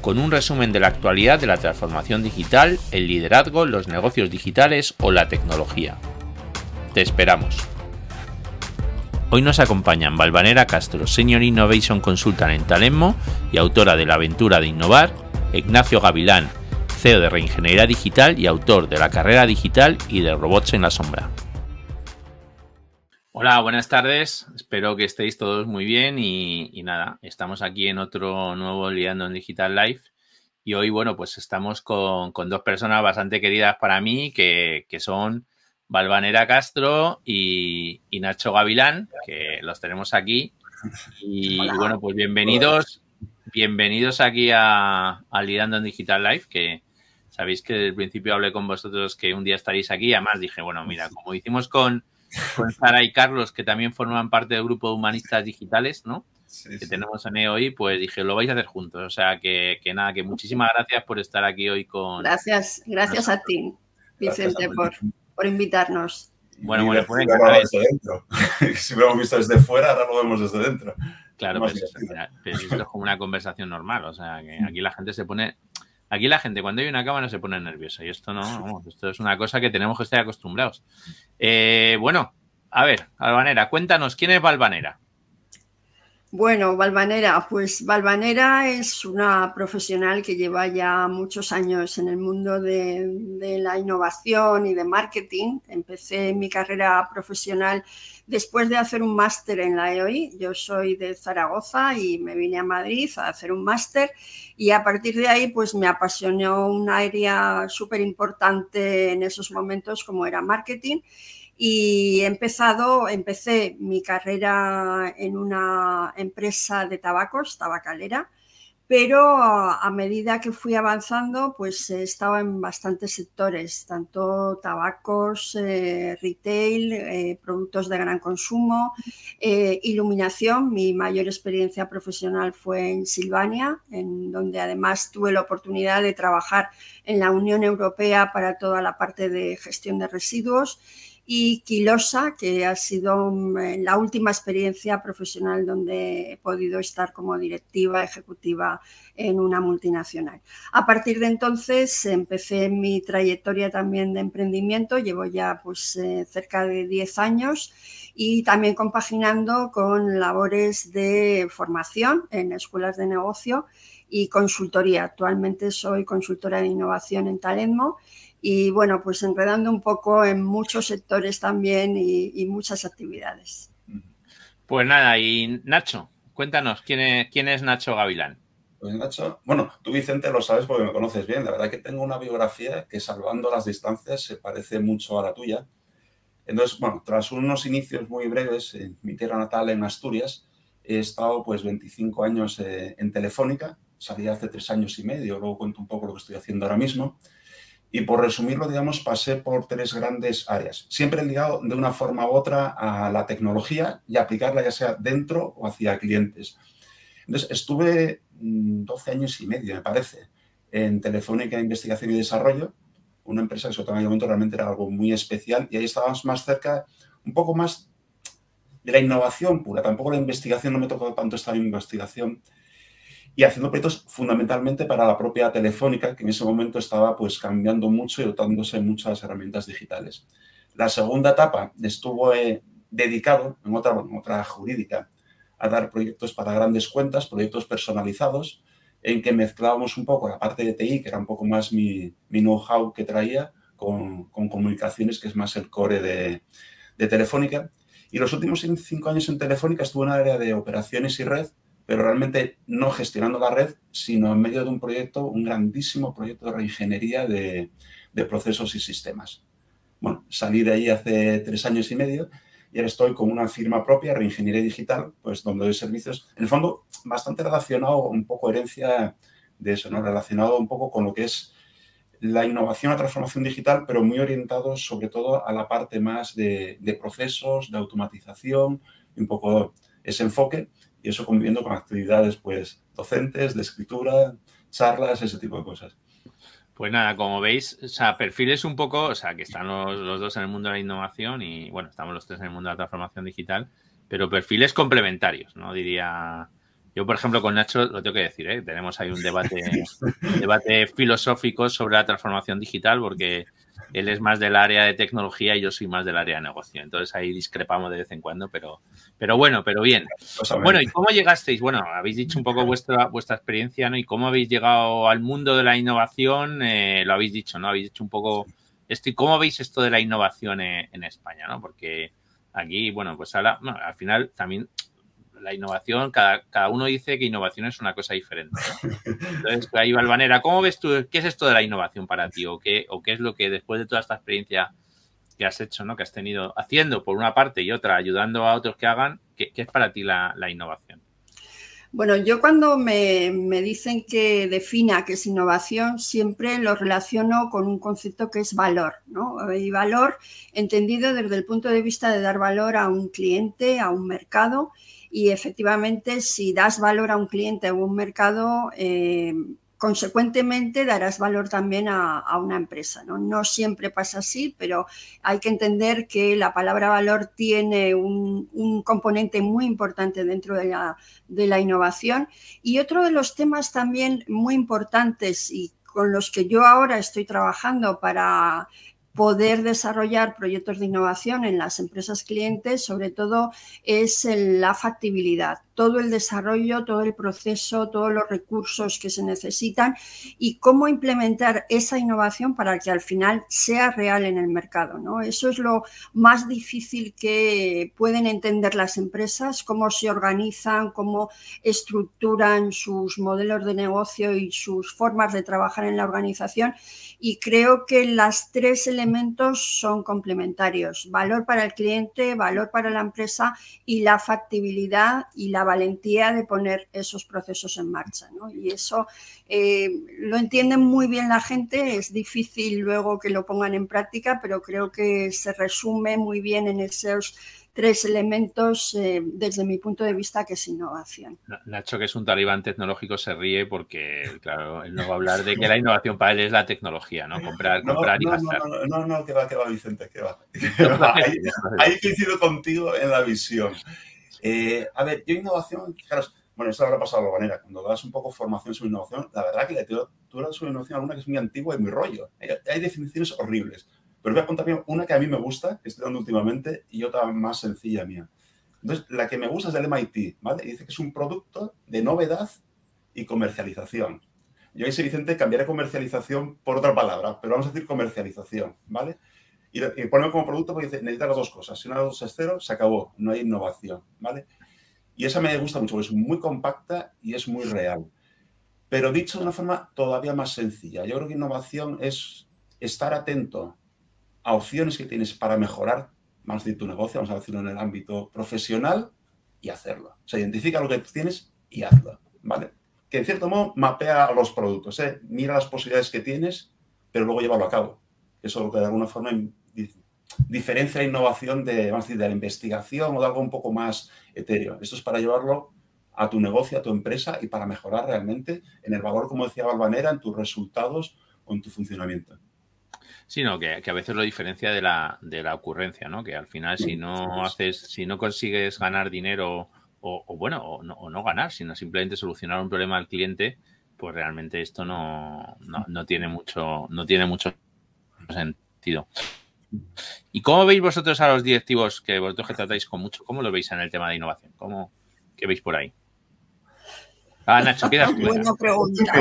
con un resumen de la actualidad de la transformación digital, el liderazgo, los negocios digitales o la tecnología. Te esperamos. Hoy nos acompañan Valvanera Castro, Senior Innovation Consultant en Talemo y autora de La aventura de innovar, Ignacio Gavilán, CEO de Reingeniería Digital y autor de La carrera digital y de Robots en la sombra. Hola, buenas tardes. Espero que estéis todos muy bien y, nada, estamos aquí en otro nuevo Liando en Digital Live y hoy, bueno, pues estamos con, dos personas bastante queridas para mí que, son Valvanera Castro y, Nacho Gavilán, que los tenemos aquí. Y bueno, pues bienvenidos, bienvenidos aquí a, a Liando en Digital Live, que sabéis que desde el principio hablé con vosotros que un día estaréis aquí. Además dije, bueno, mira, como hicimos con con Sara y Carlos, que también forman parte del grupo de humanistas digitales, ¿no? que tenemos en hoy, pues dije, lo vais a hacer juntos. O sea, que, nada, que muchísimas gracias por estar aquí hoy con... Gracias, gracias a ti, Vicente, por, por, invitarnos. Bueno, bueno, pues desde dentro. si lo hemos visto desde fuera, ahora lo vemos desde dentro. Claro, pues, esto es como una conversación normal. O sea, que aquí la gente se pone... Aquí la gente cuando hay una cámara se pone nerviosa y esto no, esto es una cosa que tenemos que estar acostumbrados. Eh, bueno, a ver, Valvanera, cuéntanos, ¿quién es Valvanera? Bueno, Valvanera, pues Valvanera es una profesional que lleva ya muchos años en el mundo de, la innovación y de marketing. Empecé mi carrera profesional después de hacer un máster en la EOI. Yo soy de Zaragoza y me vine a Madrid a hacer un máster y a partir de ahí pues me apasionó un área súper importante en esos momentos como era marketing y he empezado, empecé mi carrera en una empresa de tabacos, tabacalera, pero a medida que fui avanzando, pues estaba en bastantes sectores, tanto tabacos, eh, retail, eh, productos de gran consumo, eh, iluminación. Mi mayor experiencia profesional fue en Silvania, en donde además tuve la oportunidad de trabajar en la Unión Europea para toda la parte de gestión de residuos y Quilosa, que ha sido mm, la última experiencia profesional donde he podido estar como directiva ejecutiva en una multinacional. A partir de entonces empecé mi trayectoria también de emprendimiento, llevo ya pues eh, cerca de 10 años y también compaginando con labores de formación en escuelas de negocio y consultoría. Actualmente soy consultora de innovación en Talentmo y bueno, pues enredando un poco en muchos sectores también y, muchas actividades. Pues nada, y Nacho, cuéntanos, ¿quién es, quién es Nacho Gavilán? Pues Nacho, bueno, tú Vicente lo sabes porque me conoces bien, la verdad que tengo una biografía que salvando las distancias se parece mucho a la tuya. Entonces, bueno, tras unos inicios muy breves en mi tierra natal, en Asturias, he estado pues 25 años eh, en Telefónica, salí hace tres años y medio, luego cuento un poco lo que estoy haciendo ahora mismo. Y por resumirlo, digamos, pasé por tres grandes áreas, siempre ligado de una forma u otra a la tecnología y aplicarla ya sea dentro o hacia clientes. Entonces, estuve 12 mm, años y medio, me parece, en Telefónica Investigación y Desarrollo, una empresa que en aquel momento realmente era algo muy especial y ahí estábamos más cerca, un poco más de la innovación pura. Tampoco la investigación, no me tocó tanto estar en investigación, y haciendo proyectos fundamentalmente para la propia Telefónica, que en ese momento estaba pues cambiando mucho y dotándose muchas herramientas digitales. La segunda etapa estuvo eh, dedicado, en otra, otra jurídica, a dar proyectos para grandes cuentas, proyectos personalizados, en que mezclábamos un poco la parte de TI, que era un poco más mi, know-how que traía, con, con, comunicaciones, que es más el core de, de Telefónica. Y los últimos cinco años en Telefónica estuve en el área de operaciones y red, pero realmente no gestionando la red, sino en medio de un proyecto, un grandísimo proyecto de reingeniería de, procesos y sistemas. Bueno, salí de ahí hace tres años y medio y ahora estoy con una firma propia, Reingeniería Digital, pues donde doy servicios, en el fondo, bastante relacionado, un poco herencia de eso, ¿no? Relacionado un poco con lo que es la innovación, la transformación digital, pero muy orientados sobre todo a la parte más de, procesos, de automatización, un poco ese enfoque y eso conviviendo con actividades pues docentes, de escritura, charlas, ese tipo de cosas. Pues nada, como veis, o sea, perfiles un poco, o sea, que están los, los, dos en el mundo de la innovación y, bueno, estamos los tres en el mundo de la transformación digital, pero perfiles complementarios, ¿no? Diría, yo, por ejemplo, con Nacho, lo tengo que decir, ¿eh? tenemos ahí un debate, debate filosófico sobre la transformación digital, porque él es más del área de tecnología y yo soy más del área de negocio. Entonces ahí discrepamos de vez en cuando, pero, pero bueno, pero bien. Bueno, ¿y cómo llegasteis? Bueno, habéis dicho un poco vuestra, vuestra experiencia, ¿no? Y cómo habéis llegado al mundo de la innovación, eh, lo habéis dicho, ¿no? Habéis dicho un poco esto y cómo veis esto de la innovación en, en España, ¿no? Porque aquí, bueno, pues ahora, al final también la innovación, cada, cada, uno dice que innovación es una cosa diferente. Entonces, ahí Valvanera, ¿cómo ves tú, qué es esto de la innovación para ti? ¿O qué, o qué es lo que después de toda esta experiencia que has hecho, ¿no? que has tenido haciendo por una parte y otra, ayudando a otros que hagan, qué, qué es para ti la, la, innovación? Bueno, yo cuando me, me, dicen que defina qué es innovación, siempre lo relaciono con un concepto que es valor, ¿no? Y valor entendido desde el punto de vista de dar valor a un cliente, a un mercado y efectivamente si das valor a un cliente o un mercado, eh, consecuentemente darás valor también a, una empresa. ¿no? ¿no? siempre pasa así, pero hay que entender que la palabra valor tiene un, un componente muy importante dentro de la, de la, innovación. Y otro de los temas también muy importantes y con los que yo ahora estoy trabajando para poder desarrollar proyectos de innovación en las empresas clientes, sobre todo es la factibilidad todo el desarrollo, todo el proceso, todos los recursos que se necesitan y cómo implementar esa innovación para que al final sea real en el mercado. ¿no? Eso es lo más difícil que pueden entender las empresas, cómo se organizan, cómo estructuran sus modelos de negocio y sus formas de trabajar en la organización. Y creo que los tres elementos son complementarios. Valor para el cliente, valor para la empresa y la factibilidad y la valentía de poner esos procesos en marcha. ¿no? Y eso eh, lo entienden muy bien la gente, es difícil luego que lo pongan en práctica, pero creo que se resume muy bien en esos tres elementos eh, desde mi punto de vista que es innovación. Nacho, que es un talibán tecnológico, se ríe porque, claro, él no va a hablar de que la innovación para él es la tecnología, ¿no? Comprar, comprar y gastar. No, no, no, que va, que va, Vicente, que va. ahí, ahí coincido contigo en la visión. Eh, a ver, yo innovación, fijaros, bueno, esto habrá pasado de la manera. Cuando das un poco formación sobre innovación, la verdad que la literatura sobre innovación alguna que es muy antigua y muy rollo. Hay, definiciones horribles. Pero voy a contar una que a mí me gusta, que estoy dando últimamente, y otra más sencilla mía. Entonces, la que me gusta es del MIT, ¿vale? Y dice que es un producto de novedad y comercialización. Yo ahí, Vicente, cambiaré comercialización por otra palabra, pero vamos a decir comercialización, ¿vale? Y, y ponerlo como producto porque dice, necesita las dos cosas. Si una de dos es cero, se acabó, no hay innovación, ¿vale? Y esa me gusta mucho, porque es muy compacta y es muy real. Pero dicho de una forma todavía más sencilla, yo creo que innovación es estar atento a opciones que tienes para mejorar, más de tu negocio, vamos a decirlo en el ámbito profesional, y hacerlo. O sea, identifica lo que tienes y hazlo, ¿vale? Que en cierto modo mapea los productos, ¿eh? mira las posibilidades que tienes, pero luego llévalo a cabo. Eso es lo que de alguna forma diferencia la innovación de, de la investigación o de algo un poco más etéreo. Esto es para llevarlo a tu negocio, a tu empresa y para mejorar realmente en el valor, como decía Balvanera, en tus resultados o en tu funcionamiento. Sí, no, que, a veces lo diferencia de la, de la ocurrencia, ¿no? Que al final si no haces, si no consigues ganar dinero o, bueno, o no, o no, ganar, sino simplemente solucionar un problema al cliente, pues realmente esto no, no, no tiene mucho, no tiene mucho sentido. ¿Y cómo veis vosotros a los directivos que vosotros que tratáis con mucho? ¿Cómo lo veis en el tema de innovación? ¿Cómo, ¿Qué veis por ahí? Ah, Nacho, Buena pregunta.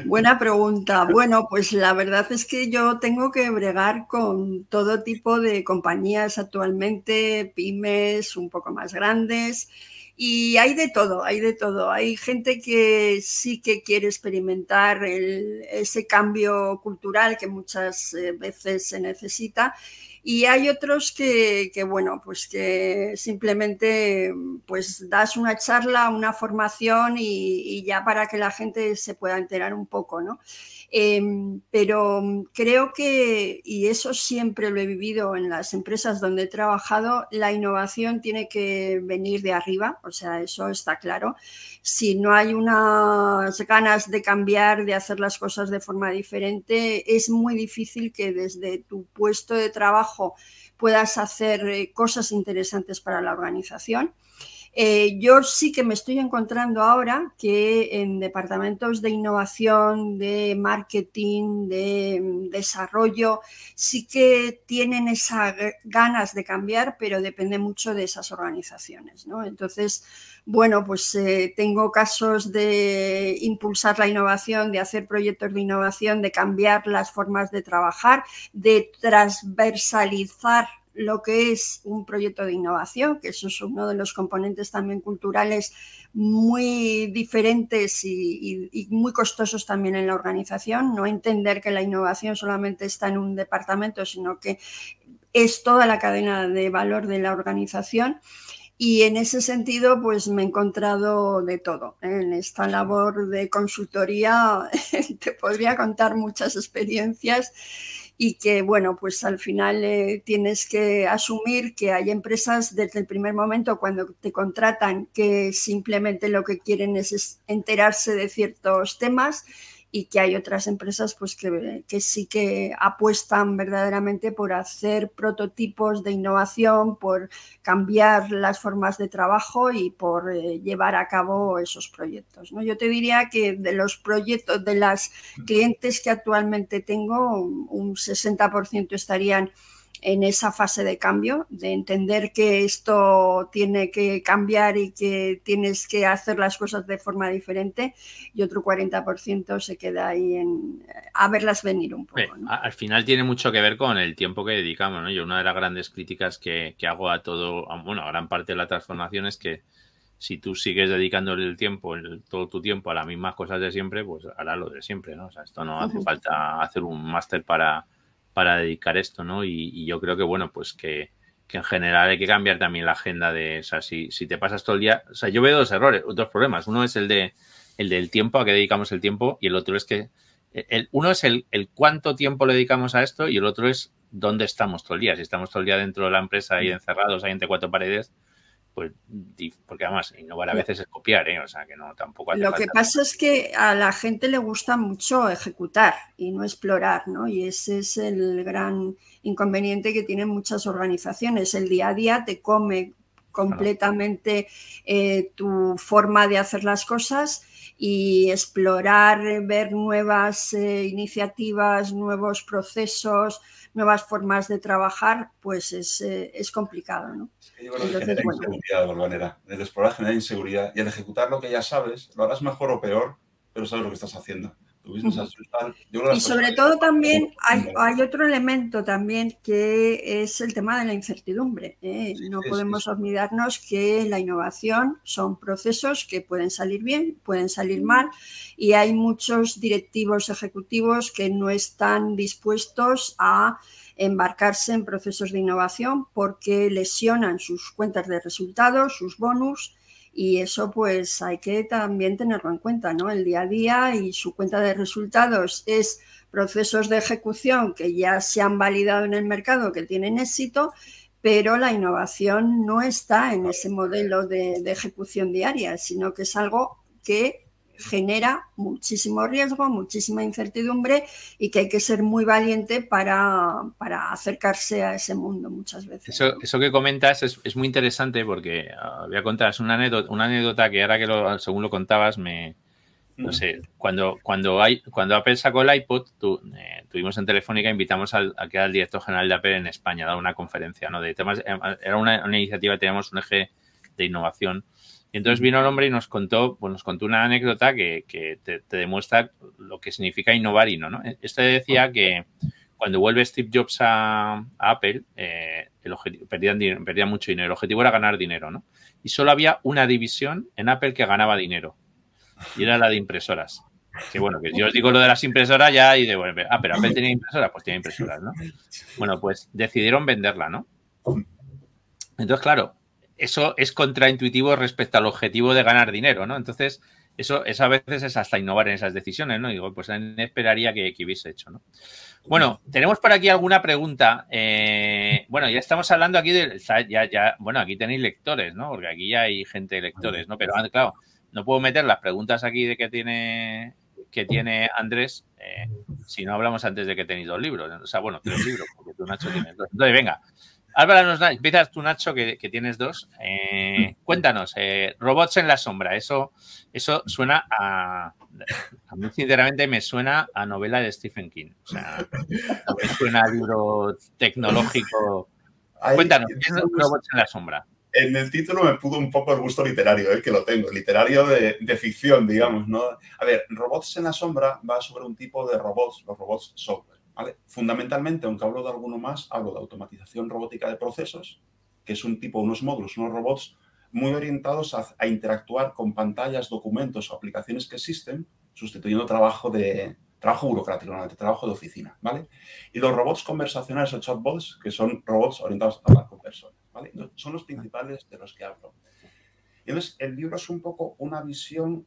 Buena pregunta. Bueno, pues la verdad es que yo tengo que bregar con todo tipo de compañías actualmente, pymes un poco más grandes, Y hay de todo, hay de todo. Hay gente que sí que quiere experimentar ese cambio cultural que muchas eh, veces se necesita y hay otros que, bueno, pues que simplemente pues das una charla, una formación y, ya para que la gente se pueda enterar un poco, ¿no? Em, pero creo que, y eso siempre lo he vivido en las empresas donde he trabajado, la innovación tiene que venir de arriba, o sea, eso está claro. Si no hay unas ganas de cambiar, de hacer las cosas de forma diferente, es muy difícil que desde tu puesto de trabajo puedas hacer eh, cosas interesantes para la organización. Eh, yo sí que me estoy encontrando ahora que en departamentos de innovación, de marketing, de mm, desarrollo, sí que tienen esas ganas de cambiar, pero depende mucho de esas organizaciones. Entonces, bueno, pues eh, tengo casos de impulsar la innovación, de hacer proyectos de innovación, de cambiar las formas de trabajar, de transversalizar lo que es un proyecto de innovación, que eso es uno de los componentes también culturales muy diferentes y, muy costosos también en la organización. No entender que la innovación solamente está en un departamento, sino que es toda la cadena de valor de la organización. Y en ese sentido, pues me he encontrado de todo. En esta labor de consultoría te podría contar muchas experiencias y que, bueno, pues al final eh, tienes que asumir que hay empresas desde el primer momento cuando te contratan que simplemente lo que quieren es enterarse de ciertos temas y que hay otras empresas pues que, sí que apuestan verdaderamente por hacer prototipos de innovación, por cambiar las formas de trabajo y por eh, llevar a cabo esos proyectos. ¿no? Yo te diría que de los proyectos, de las clientes que actualmente tengo, un 60% estarían en esa fase de cambio, de entender que esto tiene que cambiar y que tienes que hacer las cosas de forma diferente y otro 40% se queda ahí en, a verlas venir un poco. Al final tiene mucho que ver con el tiempo que dedicamos. ¿no? Yo una de las grandes críticas que, hago a todo, bueno, a gran parte de la transformación es que si tú sigues dedicando el tiempo, todo tu tiempo a las mismas cosas de siempre, pues hará lo de siempre, ¿no? O sea, esto no hace falta hacer un máster para, para dedicar esto, ¿no? Y, yo creo que, bueno, pues que, en general hay que cambiar también la agenda de, o sea, si, si te pasas todo el día, o sea, yo veo dos errores, dos problemas. Uno es el de el del tiempo, a qué dedicamos el tiempo, y el otro es que, el, uno es el, el cuánto tiempo le dedicamos a esto y el otro es dónde estamos todo el día. Si estamos todo el día dentro de la empresa ahí encerrados, ahí entre cuatro paredes, pues porque además innovar a veces es copiar, ¿eh? o sea que no tampoco Lo que pasa es que a la gente le gusta mucho ejecutar y no explorar, ¿no? Y ese es el gran inconveniente que tienen muchas organizaciones. El día a día te come completamente eh, tu forma de hacer las cosas y explorar, ver nuevas eh, iniciativas, nuevos procesos, nuevas formas de trabajar, pues es, eh, es complicado. ¿no? yo creo que genera inseguridad de manera. El explorar genera inseguridad y el ejecutar lo que ya sabes, lo harás mejor o peor, pero sabes lo que estás haciendo. Y sobre todo también hay, hay, otro elemento también que es el tema de la incertidumbre. ¿eh? no podemos olvidarnos que la innovación son procesos que pueden salir bien, pueden salir mal y hay muchos directivos ejecutivos que no están dispuestos a embarcarse en procesos de innovación porque lesionan sus cuentas de resultados, sus bonus y eso pues hay que también tenerlo en cuenta, ¿no? El día a día y su cuenta de resultados es procesos de ejecución que ya se han validado en el mercado, que tienen éxito, pero la innovación no está en ese modelo de, de ejecución diaria, sino que es algo que genera muchísimo riesgo, muchísima incertidumbre y que hay que ser muy valiente para, acercarse a ese mundo muchas veces. Eso, que comentas es, muy interesante porque ah, voy a contar una anécdota, una anécdota que ahora que lo, según lo contabas me... No mm. sé, cuando, cuando, hay, cuando Apple sacó el iPod, eh, tuvimos en Telefónica, invitamos al, a que era el director general de Apple en España, a dar una conferencia, ¿no? De temas, eh, era una, una iniciativa, teníamos un eje de innovación y entonces vino el hombre y nos contó, pues nos contó una anécdota que, te, demuestra lo que significa innovar y no, ¿no? Este decía que cuando vuelve Steve Jobs a, Apple, eh, el objetivo, perdían, perdían mucho dinero, el objetivo era ganar dinero, ¿no? Y solo había una división en Apple que ganaba dinero, y era la de impresoras. Que bueno, que yo os digo lo de las impresoras ya y de, bueno, ah, pero Apple tenía impresoras, pues tiene impresoras, ¿no? Bueno, pues decidieron venderla, ¿no? Entonces, claro, eso es contraintuitivo respecto al objetivo de ganar dinero, ¿no? Entonces, eso, a veces es hasta innovar en esas decisiones, ¿no? Digo, pues esperaría que, que hubiese hecho, ¿no? Bueno, tenemos por aquí alguna pregunta. Eh, bueno, ya estamos hablando aquí de, ya, ya, bueno, aquí tenéis lectores, ¿no? Porque aquí ya hay gente de lectores, ¿no? Pero claro, no puedo meter las preguntas aquí de que tiene que tiene Andrés eh, si no hablamos antes de que tenéis dos libros. O sea, bueno, tres libros, porque tú, Nacho, tienes dos. Entonces, venga, Álvaro, nos empiezas tú, Nacho, que, tienes dos. Eh, cuéntanos, eh, robots en la sombra. Eso, eso suena a. A mí, sinceramente, me suena a novela de Stephen King. O sea, me suena a libro tecnológico. Cuéntanos, ¿qué es robots en la sombra? En el título me pudo un poco el gusto literario, el que lo tengo, literario de, de, ficción, digamos, ¿no? A ver, Robots en la sombra va sobre un tipo de robots, los robots Fundamentalmente, aunque hablo de alguno más, hablo de automatización robótica de procesos, que es un tipo, unos módulos, unos robots muy orientados a, interactuar con pantallas, documentos o aplicaciones que existen, sustituyendo trabajo de trabajo burocrático, trabajo de oficina, ¿vale? Y los robots conversacionales o chatbots, que son robots orientados a hablar con personas. Son los principales de los que hablo. Entonces, el libro es un poco una visión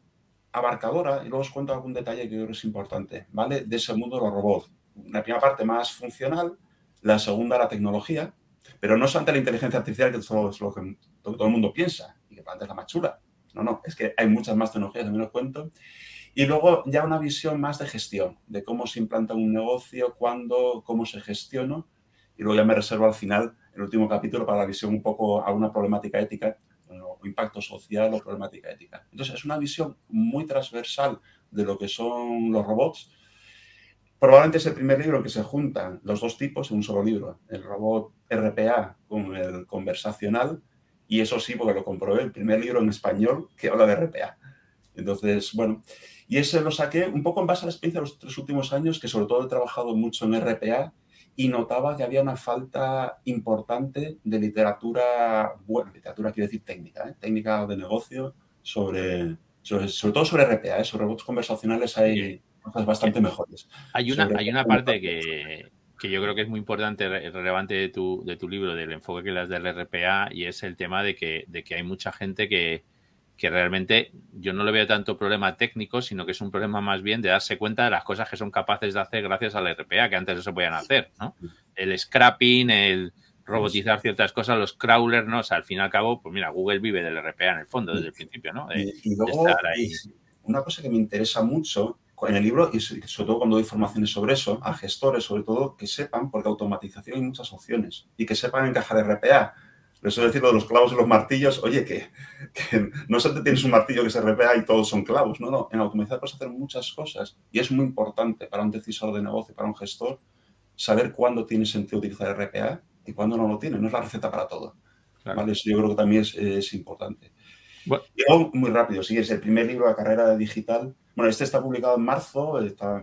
abarcadora, y luego os cuento algún detalle que creo que es importante, ¿vale? De ese mundo de los robots una primera parte más funcional, la segunda la tecnología, pero no solamente la inteligencia artificial, que es lo, que todo, el mundo piensa y que antes la más. No, no, es que hay muchas más tecnologías, también os cuento. Y luego ya una visión más de gestión, de cómo se implanta un negocio, cuándo, cómo se gestiona. Y luego ya me reservo al final, el último capítulo, para la visión un poco a una problemática ética, o impacto social o problemática ética. Entonces, es una visión muy transversal de lo que son los robots, Probablemente es el primer libro que se juntan los dos tipos en un solo libro, el robot RPA con el conversacional, y eso sí, porque lo comprobé, el primer libro en español que habla de RPA. Entonces, bueno, y ese lo saqué un poco en base a la experiencia de los tres últimos años, que sobre todo he trabajado mucho en RPA y notaba que había una falta importante de literatura, bueno, literatura quiero decir técnica, ¿eh? técnica de negocio, sobre, sobre, todo sobre RPA, ¿eh? sobre robots conversacionales hay cosas bastante mejores. Hay una, hay una parte que, yo creo que es muy importante, relevante de tu, de tu libro, del enfoque que le das del RPA, y es el tema de que, de que hay mucha gente que, que realmente yo no le veo tanto problema técnico, sino que es un problema más bien de darse cuenta de las cosas que son capaces de hacer gracias al RPA, que antes no se podían hacer, ¿no? El scrapping, el robotizar ciertas cosas, los crawlers, ¿no? O sea, al fin y al cabo, pues mira, Google vive del RPA en el fondo, desde el principio, ¿no? y, luego, una cosa que me interesa mucho en el libro y sobre todo cuando doy informaciones sobre eso, a gestores sobre todo, que sepan, porque automatización hay muchas opciones, y que sepan encajar RPA. Eso es decir, lo de los clavos y los martillos, oye, que, no solamente tienes un martillo que se RPA y todos son clavos, no, no, en automatización puedes hacer muchas cosas y es muy importante para un decisor de negocio, para un gestor, saber cuándo tiene sentido utilizar RPA y cuándo no lo tiene, no es la receta para todo. ¿vale? Eso yo creo que también es, es importante. Y luego, muy rápido, sí, es el primer libro de carrera digital bueno, este está publicado en marzo, está,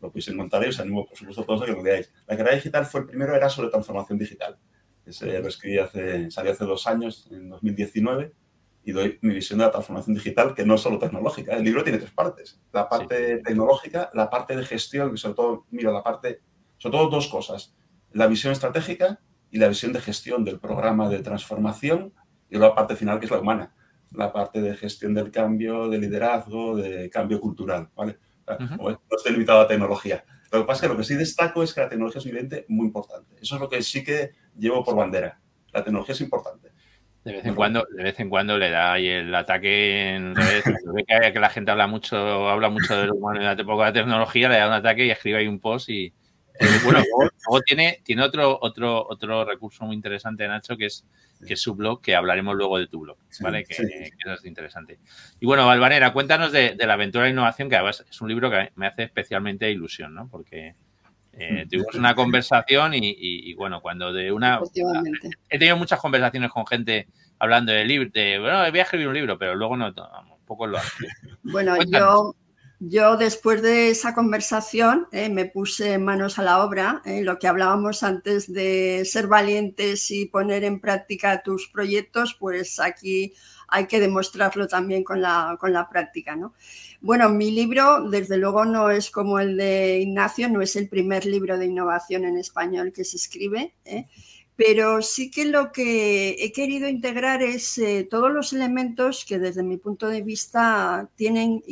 lo podéis encontrar y os animo, por supuesto, todos a que lo leáis. La carrera digital fue el primero, era sobre transformación digital. Ese lo escribí hace, salió hace dos años, en 2019, y doy mi visión de la transformación digital, que no es solo tecnológica. El libro tiene tres partes. La parte tecnológica, la parte de gestión, que sobre todo, mira, la parte, sobre todo dos cosas. La visión estratégica y la visión de gestión del programa de transformación, y la parte final, que es la humana la parte de gestión del cambio, de liderazgo, de cambio cultural, ¿vale? No estoy limitado a tecnología. Lo que pasa es que lo que sí destaco es que la tecnología es un evidente muy importante. Eso es lo que sí que llevo por bandera. La tecnología es importante. De vez en cuando, de vez en cuando le da ahí el ataque en redes. que, que, la gente habla mucho, habla mucho de lo humano y de la tecnología, le da un ataque y escribe ahí un post y, eh, bueno, luego, tiene, tiene otro, otro, otro recurso muy interesante, Nacho, que es, que es su blog, que hablaremos luego de tu blog, ¿vale? que, es interesante. Y bueno, Valvanera, cuéntanos de, la aventura de innovación, que además es un libro que me hace especialmente ilusión, ¿no? Porque eh, mm. tuvimos una conversación y, bueno, cuando de una... He tenido muchas conversaciones con gente hablando de libro, de, bueno, voy a escribir un libro, pero luego no, poco lo Bueno, yo yo después de esa conversación eh, me puse manos a la obra, eh, lo que hablábamos antes de ser valientes y poner en práctica tus proyectos, pues aquí hay que demostrarlo también con la, con la práctica. ¿no? Bueno, mi libro, desde luego, no es como el de Ignacio, no es el primer libro de innovación en español que se escribe. ¿eh? Pero sí que lo que he querido integrar es eh, todos los elementos que desde mi punto de vista tienen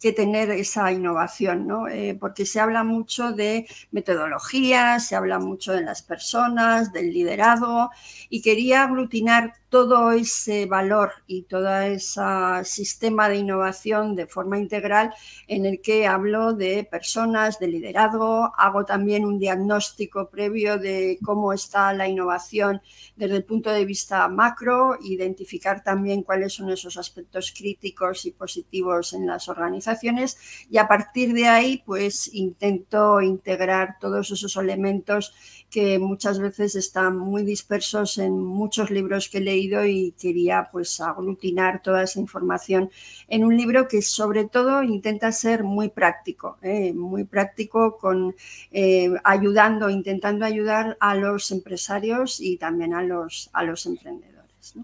que tener esa innovación, ¿no? Eh, porque se habla mucho de metodología, se habla mucho de las personas, del liderazgo, y quería aglutinar todo ese valor y todo ese sistema de innovación de forma integral en el que hablo de personas, de liderazgo, hago también un diagnóstico previo de cómo está la innovación desde el punto de vista macro, identificar también cuáles son esos aspectos críticos y positivos en las organizaciones y a partir de ahí pues intento integrar todos esos elementos que muchas veces están muy dispersos en muchos libros que he leído y quería pues aglutinar toda esa información en un libro que sobre todo intenta ser muy práctico, ¿eh? muy práctico con eh, ayudando, intentando ayudar a los empresarios y también a los, a los emprendedores.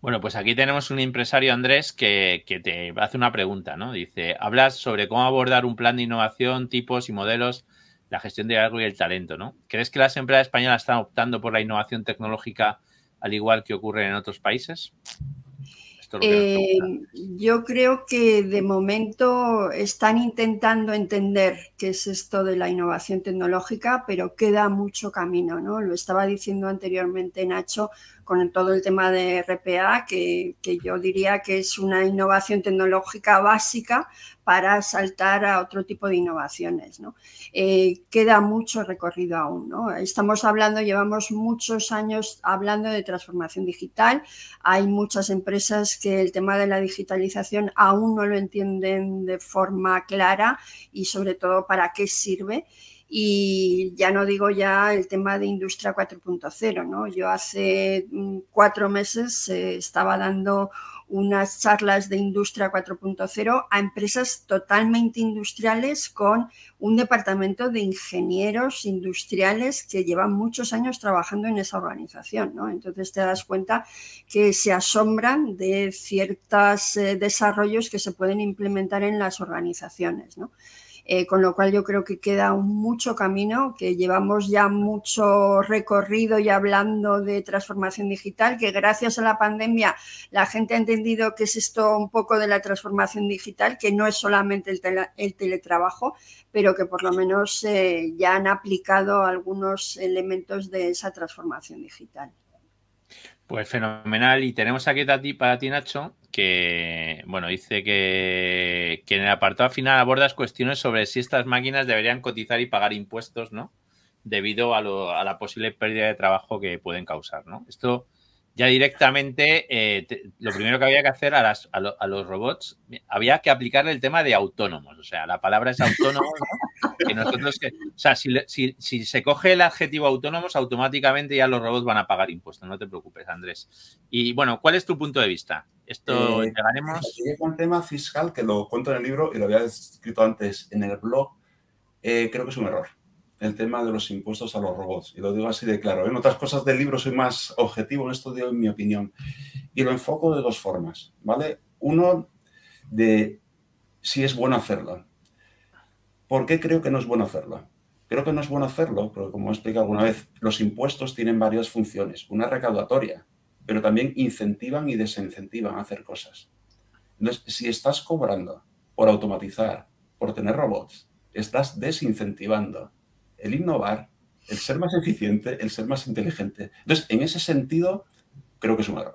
Bueno, pues aquí tenemos un empresario, Andrés, que, que, te hace una pregunta, ¿no? Dice, hablas sobre cómo abordar un plan de innovación, tipos y modelos la gestión de algo y el talento, ¿no? ¿Crees que las empresas españolas están optando por la innovación tecnológica al igual que ocurre en otros países? Eh, yo creo que de momento están intentando entender qué es esto de la innovación tecnológica, pero queda mucho camino, ¿no? Lo estaba diciendo anteriormente Nacho con todo el tema de RPA, que, yo diría que es una innovación tecnológica básica para saltar a otro tipo de innovaciones. ¿no? Eh, queda mucho recorrido aún. ¿no? Estamos hablando, llevamos muchos años hablando de transformación digital. Hay muchas empresas que el tema de la digitalización aún no lo entienden de forma clara y sobre todo para qué sirve y ya no digo ya el tema de industria 4.0, ¿no? Yo hace mm, cuatro meses eh, estaba dando unas charlas de industria 4.0 a empresas totalmente industriales con un departamento de ingenieros industriales que llevan muchos años trabajando en esa organización. ¿no? Entonces te das cuenta que se asombran de ciertos eh, desarrollos que se pueden implementar en las organizaciones. ¿no? Eh, con lo cual yo creo que queda mucho camino, que llevamos ya mucho recorrido y hablando de transformación digital, que gracias a la pandemia la gente ha entendido que es esto un poco de la transformación digital, que no es solamente el, teletrabajo, pero que por lo menos eh, ya han aplicado algunos elementos de esa transformación digital. Pues fenomenal. Y tenemos aquí para ti, Nacho, que, bueno, dice que, en el apartado final abordas cuestiones sobre si estas máquinas deberían cotizar y pagar impuestos, ¿no? Debido a, a la posible pérdida de trabajo que pueden causar, ¿no? Esto ya directamente eh, lo primero que había que hacer a, las, a, los robots, había que aplicarle el tema de autónomos. O sea, la palabra es autónomo. Que nosotros, o sea, si, si, se coge el adjetivo autónomos, automáticamente ya los robots van a pagar impuestos. No te preocupes, Andrés. Y bueno, ¿cuál es tu punto de vista? Esto eh, llegaremos. Un tema fiscal que lo cuento en el libro y lo había escrito antes en el blog. Eh, creo que es un error el tema de los impuestos a los robots. Y lo digo así de claro. En otras cosas del libro soy más objetivo, en esto digo en mi opinión. Y lo enfoco de dos formas, ¿vale? Uno, de si es bueno hacerlo. ¿Por qué creo que no es bueno hacerlo? Creo que no es bueno hacerlo, porque como he explicado alguna vez, los impuestos tienen varias funciones. Una recaudatoria, pero también incentivan y desincentivan a hacer cosas. Entonces, si estás cobrando por automatizar, por tener robots, estás desincentivando el innovar, el ser más eficiente, el ser más inteligente. Entonces, en ese sentido, creo que es un error.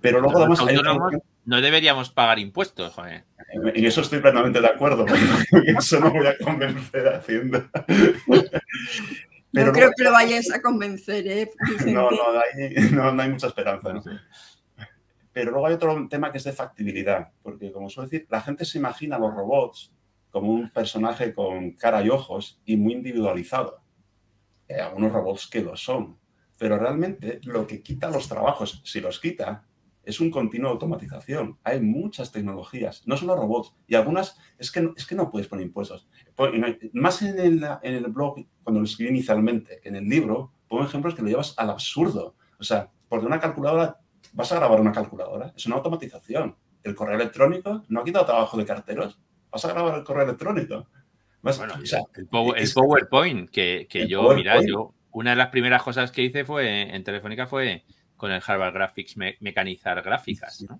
Pero luego además... No deberíamos pagar impuestos, joder. En eso estoy plenamente de acuerdo. eso no voy a convencer a Hacienda. Pero no creo que lo vayáis a convencer, ¿eh? No, no, no, hay mucha esperanza. Pero luego hay otro tema que es de factibilidad, porque como suelo decir, la gente se imagina los robots como un personaje con cara y ojos y muy individualizado. Hay algunos robots que lo son, pero realmente lo que quita los trabajos, si los quita, es un continuo automatización. Hay muchas tecnologías, no solo robots, y algunas es que, es que no puedes poner impuestos. Más en el, en el blog, cuando lo escribí inicialmente, que en el libro, pongo ejemplos que lo llevas al absurdo. O sea, porque una calculadora, vas a grabar una calculadora, es una automatización. El correo electrónico no ha quitado trabajo de carteros, vas a grabar el correo electrónico. bueno, el, PowerPoint, que, yo, mira, yo, una de las primeras cosas que hice fue en Telefónica fue con el Harvard Graphics mecanizar gráficas, ¿no?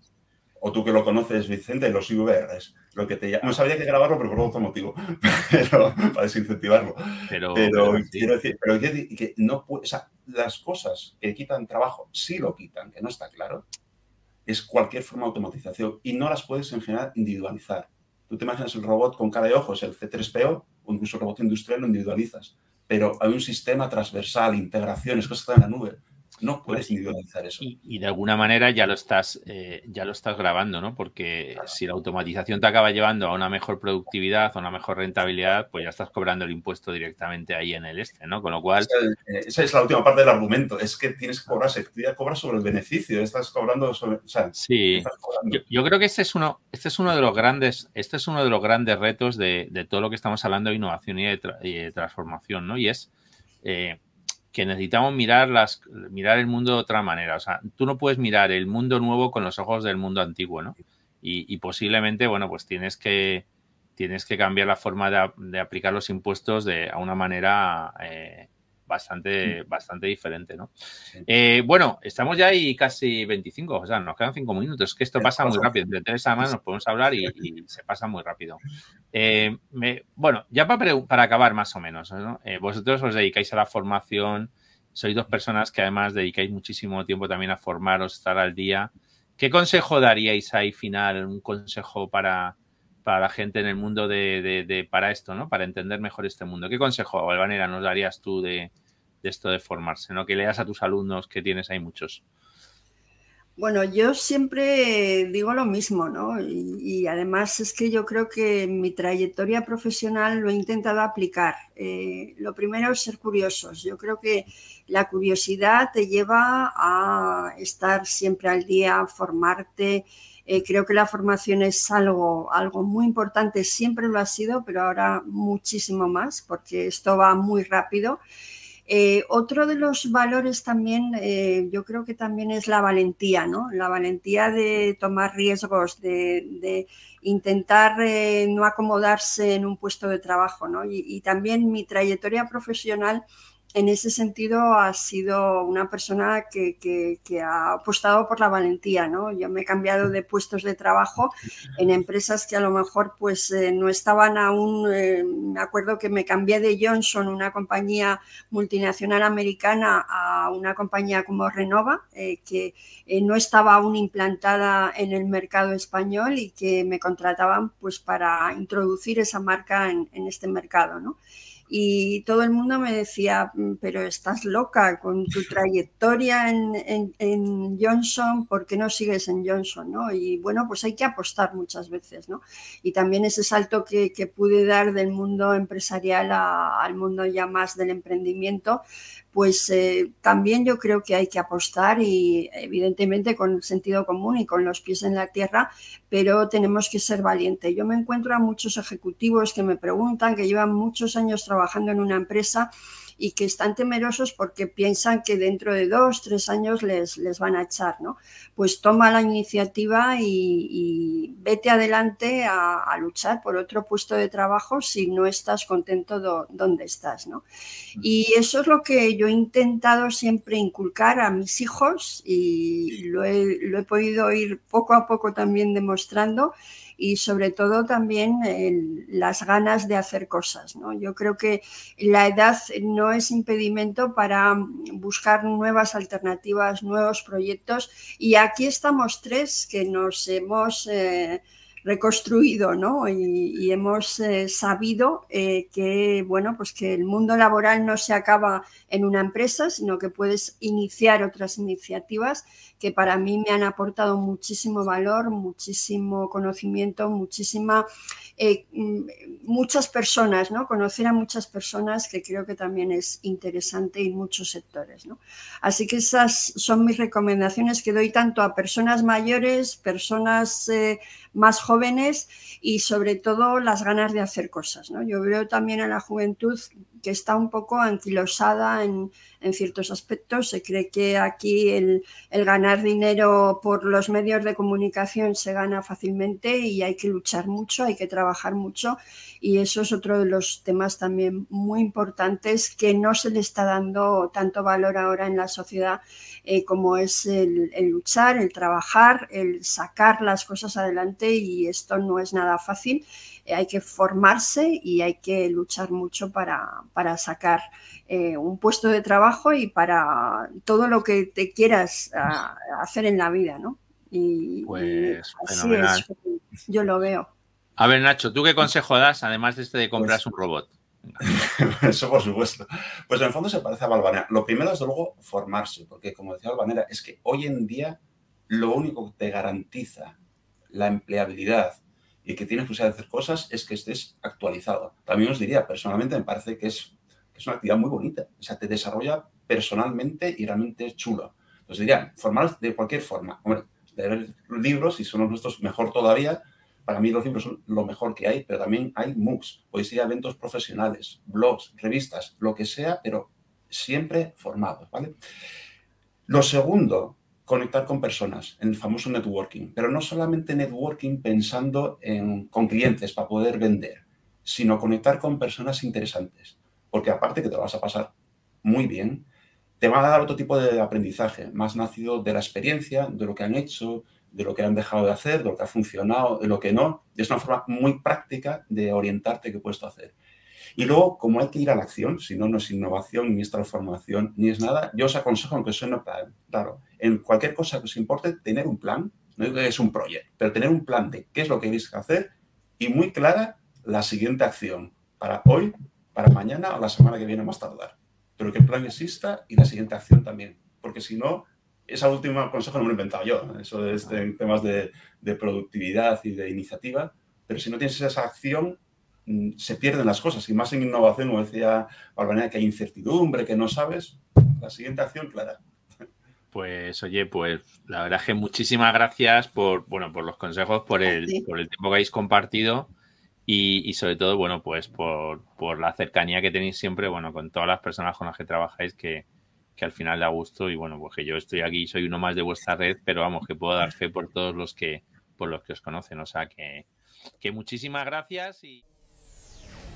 O tú que lo conoces, Vicente, los IVRs. Lo que te... No sabía que grabarlo, pero por otro motivo. pero, para desincentivarlo. Pero, quiero decir, pero que no o sea, las cosas que quitan trabajo, sí lo quitan, que no está claro, es cualquier forma de automatización y no las puedes en general individualizar. Tú te imaginas el robot con cara y ojos, el C3PO, o incluso el robot industrial, lo individualizas. Pero hay un sistema transversal, integraciones, cosas que están en la nube no puedes individualizar eso. Y, de alguna manera ya lo estás, eh, ya lo estás grabando, ¿no? Porque si la automatización te acaba llevando a una mejor productividad, a una mejor rentabilidad, pues ya estás cobrando el impuesto directamente ahí en el este, ¿no? Con lo cual. Esa, es la última parte del argumento. Es que tienes que cobrar, tú ya cobras sobre el beneficio, estás cobrando sobre. sí. Yo, creo que este es uno, este es uno de los grandes, este es uno de los grandes retos de, todo lo que estamos hablando de innovación y de, transformación, ¿no? Y es. Eh, que necesitamos mirar, las, mirar el mundo de otra manera. O sea, tú no puedes mirar el mundo nuevo con los ojos del mundo antiguo, ¿no? Y, posiblemente, bueno, pues tienes que, tienes que cambiar la forma de, aplicar los impuestos de, a una manera eh, bastante, bastante diferente, ¿no? Eh, bueno, estamos ya ahí casi 25, o sea, nos quedan 5 minutos. Es que esto pasa muy rápido. Entre tres semanas nos podemos hablar y, se pasa muy rápido. Eh, bueno, ya para, para, acabar más o menos, eh, vosotros os dedicáis a la formación, sois dos personas que además dedicáis muchísimo tiempo también a formaros, estar al día. ¿Qué consejo daríais ahí final, un consejo para, para la gente en el mundo de, para esto, ¿no? Para entender mejor este mundo. ¿Qué consejo, Albanera, nos darías tú de, esto de formarse, ¿no? Que leas a tus alumnos, que tienes ahí muchos. Bueno, yo siempre digo lo mismo, ¿no? Y, además es que yo creo que mi trayectoria profesional lo he intentado aplicar. Eh, lo primero es ser curiosos. Yo creo que la curiosidad te lleva a estar siempre al día, formarte, eh, creo que la formación es algo, algo muy importante, siempre lo ha sido, pero ahora muchísimo más, porque esto va muy rápido. Eh, otro de los valores también, eh, yo creo que también es la valentía, ¿no? La valentía de tomar riesgos, de, intentar no acomodarse en un puesto de trabajo, ¿no? y también mi trayectoria profesional en ese sentido ha sido una persona que, ha apostado por la valentía, ¿no? Yo me he cambiado de puestos de trabajo en empresas que a lo mejor pues eh, no estaban aún, eh, me acuerdo que me cambié de Johnson, una compañía multinacional americana, a una compañía como Renova, eh, que no estaba aún implantada en el mercado español y que me contrataban pues para introducir esa marca en, en este mercado, ¿no? Y todo el mundo me decía, mm, pero estás loca con tu trayectoria en, Johnson, ¿por qué no sigues en Johnson? ¿no? Y bueno, pues hay que apostar muchas veces, ¿no? Y también ese salto que, pude dar del mundo empresarial al mundo ya más del emprendimiento, pues eh, también yo creo que hay que apostar y evidentemente con sentido común y con los pies en la tierra, pero tenemos que ser valientes. Yo me encuentro a muchos ejecutivos que me preguntan, que llevan muchos años trabajando en una empresa y que están temerosos porque piensan que dentro de dos, tres años les, les van a echar, ¿no? Pues toma la iniciativa y, vete adelante a, luchar por otro puesto de trabajo si no estás contento donde estás, ¿no? Y eso es lo que yo he intentado siempre inculcar a mis hijos y lo he, lo he podido ir poco a poco también demostrando y sobre todo también las ganas de hacer cosas. ¿no? Yo creo que la edad no es impedimento para buscar nuevas alternativas, nuevos proyectos y aquí estamos tres que nos hemos... Eh, reconstruido, ¿no? Y, hemos eh, sabido eh, que, bueno, pues que el mundo laboral no se acaba en una empresa, sino que puedes iniciar otras iniciativas que para mí me han aportado muchísimo valor, muchísimo conocimiento, muchísima, eh, mm, muchas personas, ¿no? Conocer a muchas personas que creo que también es interesante en muchos sectores, ¿no? Así que esas son mis recomendaciones que doy tanto a personas mayores, personas más jóvenes y sobre todo las ganas de hacer cosas. ¿no? Yo veo también a la juventud que está un poco anquilosada en, en ciertos aspectos. Se cree que aquí el, el, ganar dinero por los medios de comunicación se gana fácilmente y hay que luchar mucho, hay que trabajar mucho y eso es otro de los temas también muy importantes que no se le está dando tanto valor ahora en la sociedad eh, como es el, luchar, el trabajar, el sacar las cosas adelante y esto no es nada fácil. Eh, hay que formarse y hay que luchar mucho para, para sacar eh, un puesto de trabajo y para todo lo que te quieras hacer en la vida, ¿no? Y, pues, así es, yo lo veo. A ver, Nacho, ¿tú qué consejo das, además de este de comprarse pues un robot? Eso por supuesto. Pues en el fondo se parece a Valvanera. Lo primero, desde luego, formarse, porque como decía Valvanera, es que hoy en día lo único que te garantiza la empleabilidad y que tienes que usar hacer cosas es que estés actualizado. También os diría, personalmente me parece que es, es una actividad muy bonita. O sea, te desarrolla personalmente y realmente es chulo. Entonces diría, formar de cualquier forma. Hombre, leer libros, si son los nuestros, mejor todavía, para mí los libros son lo mejor que hay, pero también hay MOOCs, podéis ir a eventos profesionales, blogs, revistas, lo que sea, pero siempre formados, ¿vale? Lo segundo, conectar con personas, en el famoso networking, pero no solamente networking pensando en, con clientes para poder vender, sino conectar con personas interesantes, porque aparte que te vas a pasar muy bien, te va a dar otro tipo de aprendizaje, más nacido de la experiencia, de lo que han hecho, de lo que han dejado de hacer, de lo que ha funcionado, de lo que no. Es una forma muy práctica de orientarte qué puesto hacer. Y luego, como hay que ir a la acción, si no, no es innovación, ni es transformación, ni es nada, yo os aconsejo, aunque suene claro, en cualquier cosa que os importe, tener un plan, no digo que es un proyecto, pero tener un plan de qué es lo que queréis hacer y muy clara la siguiente acción para hoy, para mañana o la semana que viene más tardar. Pero que el plan exista y la siguiente acción también, porque si no, esa última consejo no me lo he inventado yo, eso es temas de, productividad y de iniciativa, pero si no tienes esa acción, se pierden las cosas. Y más en innovación, como decía Barbanea, que hay incertidumbre, que no sabes, la siguiente acción, clara. Pues oye, pues la verdad es que muchísimas gracias por, bueno, por los consejos, por el, por el tiempo que habéis compartido y, y sobre todo, bueno, pues por, por, la cercanía que tenéis siempre, bueno, con todas las personas con las que trabajáis, que, que al final da gusto y bueno, pues que yo estoy aquí, soy uno más de vuestra red, pero vamos, que puedo dar fe por todos los que, por los que os conocen. O sea que, que muchísimas gracias y...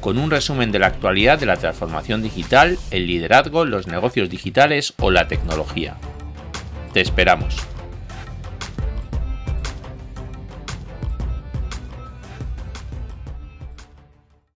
con un resumen de la actualidad de la transformación digital, el liderazgo, los negocios digitales o la tecnología. Te esperamos.